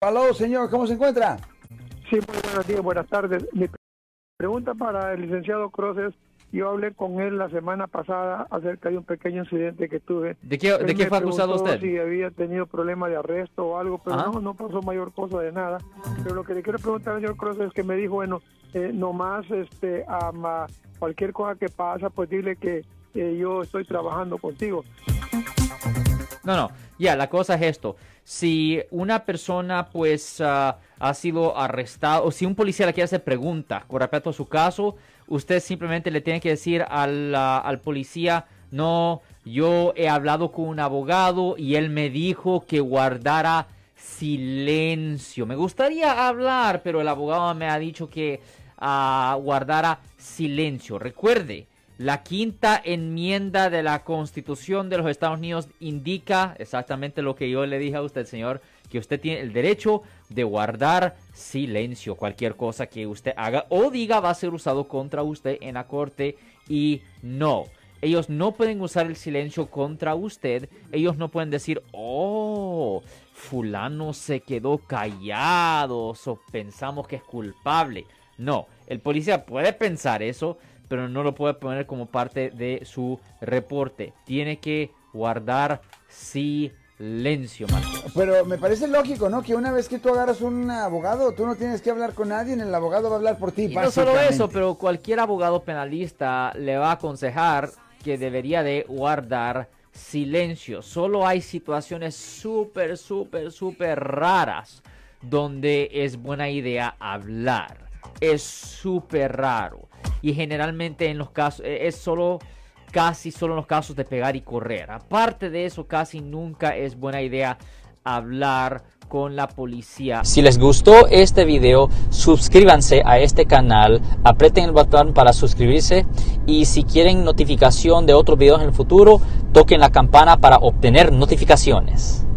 Aló, señor, ¿cómo se encuentra? Sí, muy buenos días, buenas tardes. Mi pregunta para el licenciado Cruz es, yo hablé con él la semana pasada acerca de un pequeño incidente que tuve. ¿De qué, Él de qué fue acusado usted? Si había tenido problema de arresto o algo, pero Ajá. no, no pasó mayor cosa de nada. Pero lo que le quiero preguntar al señor Cruz es que me dijo, bueno, eh, nomás este, am, a cualquier cosa que pasa, pues dile que eh, yo estoy trabajando contigo. No, no, ya, la cosa es esto. Si una persona pues ah, ha sido arrestada o si un policía le quiere hacer preguntas con respecto a su caso, usted simplemente le tiene que decir al, ah, al policía, no, yo he hablado con un abogado y él me dijo que guardara silencio. Me gustaría hablar, pero el abogado me ha dicho que ah, guardara silencio. Recuerde, la quinta enmienda de la Constitución de los Estados Unidos indica exactamente lo que yo le dije a usted, señor, que usted tiene el derecho de guardar silencio. Cualquier cosa que usted haga o diga va a ser usado contra usted en la corte y no. Ellos no pueden usar el silencio contra usted. Ellos no pueden decir, oh, fulano se quedó callado, so pensamos que es culpable. No, el policía puede pensar eso, pero no lo puede poner como parte de su reporte. Tiene que guardar silencio, Marco. Pero me parece lógico, ¿no? Que una vez que tú agarras un abogado, tú no tienes que hablar con nadie, el abogado va a hablar por ti. Y no solo eso, pero cualquier abogado penalista le va a aconsejar que debería de guardar silencio. Solo hay situaciones súper, súper, súper raras donde es buena idea hablar. Es súper raro. Y generalmente en los casos, eh, es solo, casi solo en los casos de pegar y correr. Aparte de eso, casi nunca es buena idea hablar con la policía. Si les gustó este video, suscríbanse a este canal, aprieten el botón para suscribirse y si quieren notificación de otros videos en el futuro, toquen la campana para obtener notificaciones.